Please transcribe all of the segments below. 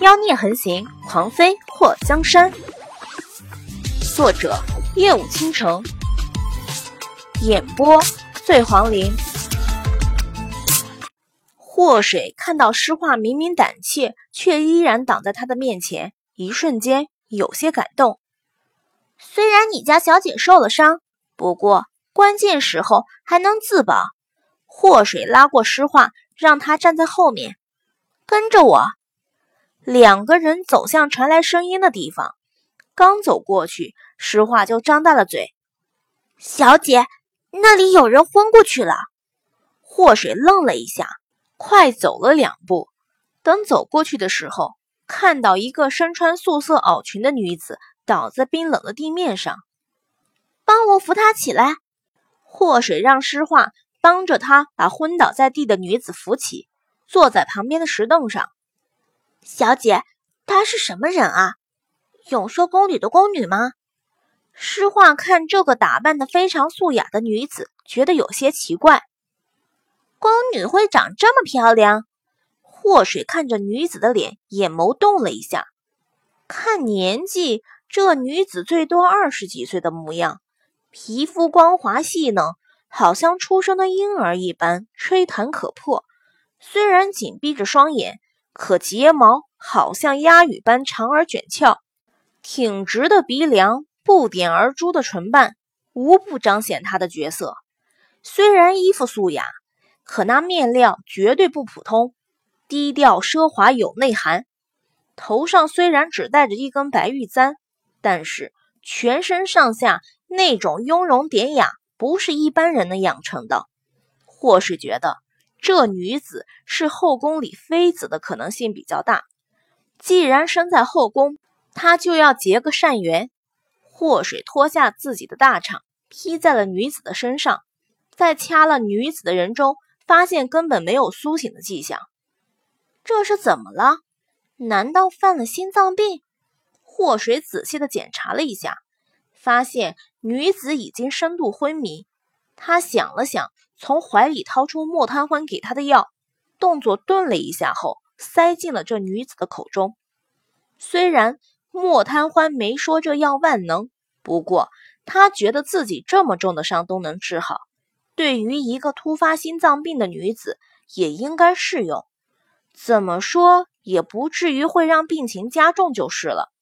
妖孽横行，狂妃破江山。作者：夜舞倾城，演播：醉黄林。祸水看到诗画明明胆怯，却依然挡在他的面前，一瞬间有些感动。虽然你家小姐受了伤，不过关键时候还能自保。祸水拉过诗画，让他站在后面，跟着我。两个人走向传来声音的地方，刚走过去，诗画就张大了嘴：“小姐，那里有人昏过去了。”祸水愣了一下，快走了两步，等走过去的时候，看到一个身穿素色袄裙的女子倒在冰冷的地面上，帮我扶她起来。祸水让诗画帮着他把昏倒在地的女子扶起，坐在旁边的石凳上。小姐，她是什么人啊？永寿宫里的宫女吗？诗画看这个打扮的非常素雅的女子，觉得有些奇怪。宫女会长这么漂亮？祸水看着女子的脸，眼眸动了一下。看年纪，这女子最多二十几岁的模样，皮肤光滑细嫩，好像出生的婴儿一般，吹弹可破。虽然紧闭着双眼。可睫毛好像鸦羽般长而卷翘，挺直的鼻梁，不点而珠的唇瓣，无不彰显她的角色。虽然衣服素雅，可那面料绝对不普通，低调奢华有内涵。头上虽然只戴着一根白玉簪，但是全身上下那种雍容典雅，不是一般人能养成的。或是觉得。这女子是后宫里妃子的可能性比较大。既然生在后宫，她就要结个善缘。祸水脱下自己的大氅，披在了女子的身上，在掐了女子的人中，发现根本没有苏醒的迹象。这是怎么了？难道犯了心脏病？祸水仔细的检查了一下，发现女子已经深度昏迷。他想了想。从怀里掏出莫贪欢给他的药，动作顿了一下后，塞进了这女子的口中。虽然莫贪欢没说这药万能，不过他觉得自己这么重的伤都能治好，对于一个突发心脏病的女子也应该适用。怎么说也不至于会让病情加重就是了。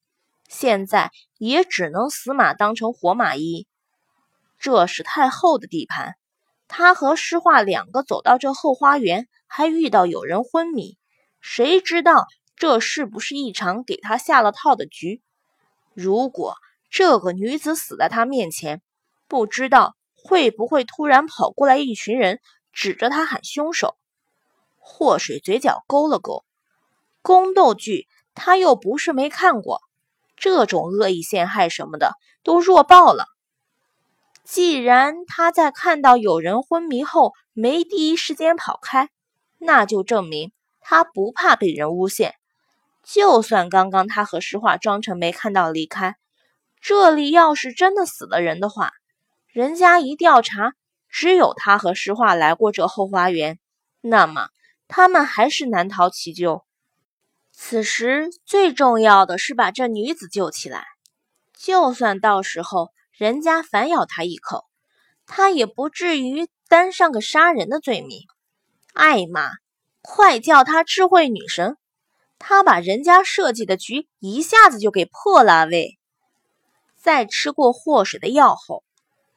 现在也只能死马当成活马医。这是太后的地盘。他和诗画两个走到这后花园，还遇到有人昏迷，谁知道这是不是一场给他下了套的局？如果这个女子死在他面前，不知道会不会突然跑过来一群人，指着他喊凶手？祸水嘴角勾了勾，宫斗剧他又不是没看过，这种恶意陷害什么的都弱爆了。既然他在看到有人昏迷后没第一时间跑开，那就证明他不怕被人诬陷。就算刚刚他和诗画装成没看到离开，这里要是真的死了人的话，人家一调查，只有他和诗画来过这后花园，那么他们还是难逃其咎。此时最重要的是把这女子救起来，就算到时候。人家反咬他一口，他也不至于担上个杀人的罪名。艾玛，快叫他智慧女神！他把人家设计的局一下子就给破了。喂，在吃过祸水的药后，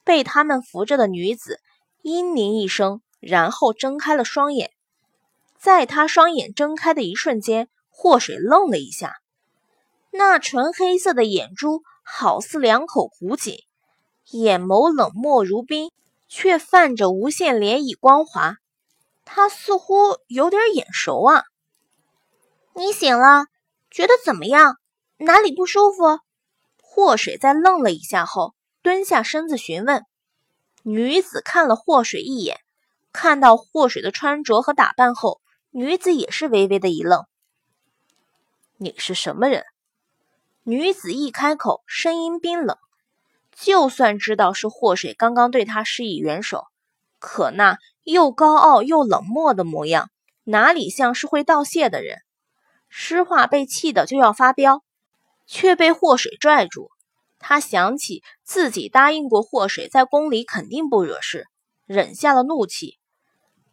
被他们扶着的女子嘤咛一声，然后睁开了双眼。在她双眼睁开的一瞬间，祸水愣了一下，那纯黑色的眼珠好似两口古井。眼眸冷漠如冰，却泛着无限涟漪光华。他似乎有点眼熟啊！你醒了，觉得怎么样？哪里不舒服？祸水在愣了一下后，蹲下身子询问。女子看了祸水一眼，看到祸水的穿着和打扮后，女子也是微微的一愣。你是什么人？女子一开口，声音冰冷。就算知道是祸水刚刚对他施以援手，可那又高傲又冷漠的模样，哪里像是会道谢的人？诗画被气得就要发飙，却被祸水拽住。他想起自己答应过祸水，在宫里肯定不惹事，忍下了怒气。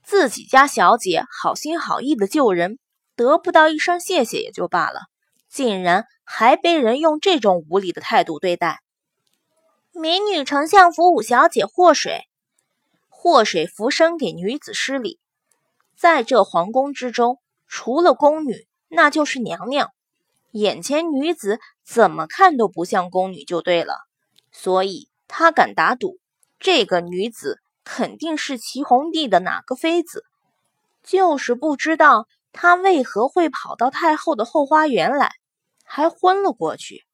自己家小姐好心好意的救人，得不到一声谢谢也就罢了，竟然还被人用这种无礼的态度对待。民女丞相府五小姐祸水，祸水俯身给女子施礼。在这皇宫之中，除了宫女，那就是娘娘。眼前女子怎么看都不像宫女，就对了。所以他敢打赌，这个女子肯定是齐红帝的哪个妃子。就是不知道她为何会跑到太后的后花园来，还昏了过去。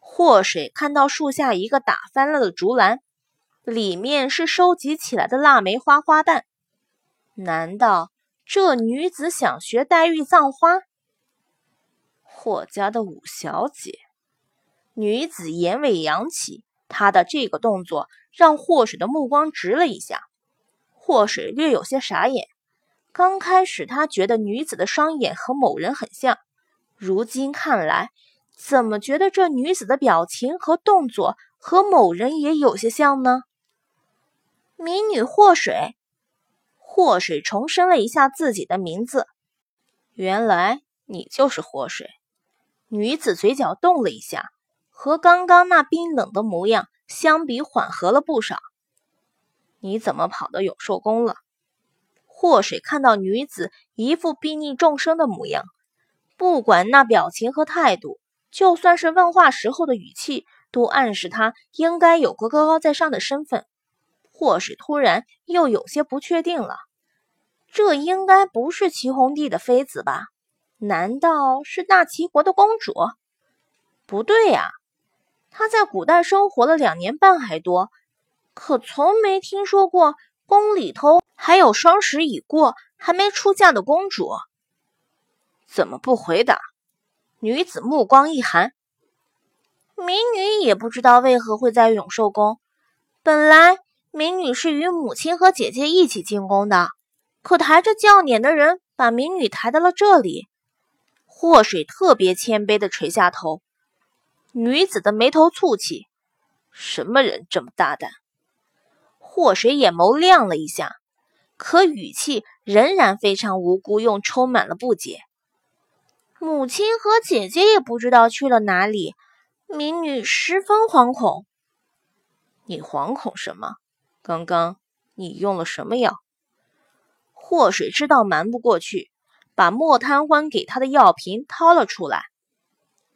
祸水看到树下一个打翻了的竹篮，里面是收集起来的腊梅花花瓣。难道这女子想学黛玉葬花？霍家的五小姐，女子眼尾扬起，她的这个动作让霍水的目光直了一下。霍水略有些傻眼。刚开始他觉得女子的双眼和某人很像，如今看来，怎么觉得这女子的表情和动作和某人也有些像呢？民女祸水，祸水重申了一下自己的名字。原来你就是祸水。女子嘴角动了一下，和刚刚那冰冷的模样相比，缓和了不少。你怎么跑到永寿宫了？祸水看到女子一副睥睨众生的模样，不管那表情和态度，就算是问话时候的语气，都暗示她应该有个高高在上的身份。祸水突然又有些不确定了，这应该不是齐红帝的妃子吧？难道是大齐国的公主？不对呀，她在古代生活了两年半还多，可从没听说过宫里头还有双十已过还没出嫁的公主。怎么不回答？女子目光一寒，民女也不知道为何会在永寿宫。本来民女是与母亲和姐姐一起进宫的，可抬着轿辇的人把民女抬到了这里。祸水特别谦卑的垂下头，女子的眉头蹙起，什么人这么大胆？祸水眼眸亮了一下，可语气仍然非常无辜，又充满了不解。母亲和姐姐也不知道去了哪里，民女十分惶恐。你惶恐什么？刚刚你用了什么药？祸水知道瞒不过去。把莫贪欢给他的药瓶掏了出来，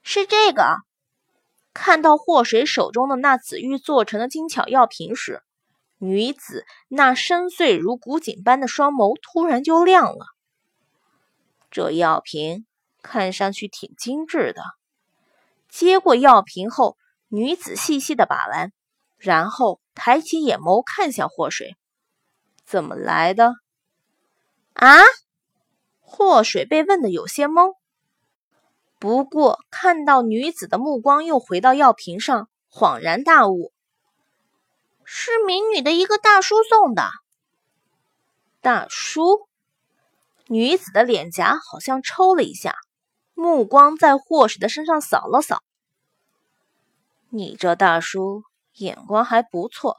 是这个。看到祸水手中的那紫玉做成的精巧药瓶时，女子那深邃如古井般的双眸突然就亮了。这药瓶看上去挺精致的。接过药瓶后，女子细细的把玩，然后抬起眼眸看向祸水：“怎么来的？”啊？祸水被问得有些懵，不过看到女子的目光又回到药瓶上，恍然大悟：是民女的一个大叔送的。大叔，女子的脸颊好像抽了一下，目光在祸水的身上扫了扫。你这大叔眼光还不错，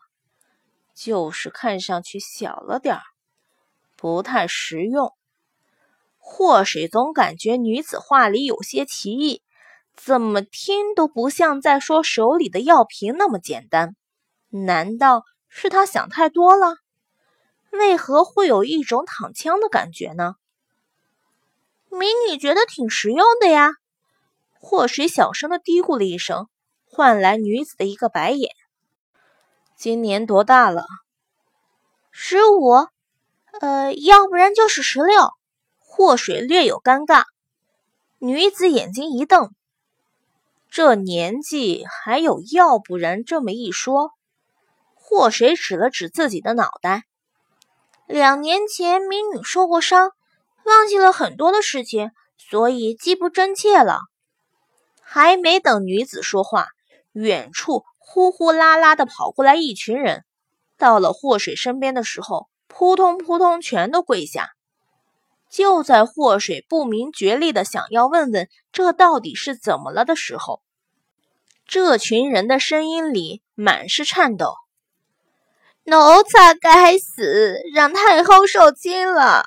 就是看上去小了点儿，不太实用。祸水总感觉女子话里有些歧义，怎么听都不像在说手里的药瓶那么简单。难道是他想太多了？为何会有一种躺枪的感觉呢？民女觉得挺实用的呀。祸水小声的嘀咕了一声，换来女子的一个白眼。今年多大了？十五，呃，要不然就是十六。祸水略有尴尬，女子眼睛一瞪，这年纪还有要不然这么一说。祸水指了指自己的脑袋，两年前民女受过伤，忘记了很多的事情，所以记不真切了。还没等女子说话，远处呼呼啦啦的跑过来一群人，到了祸水身边的时候，扑通扑通全都跪下。就在祸水不明觉厉的想要问问这到底是怎么了的时候，这群人的声音里满是颤抖。奴才该死，让太后受惊了。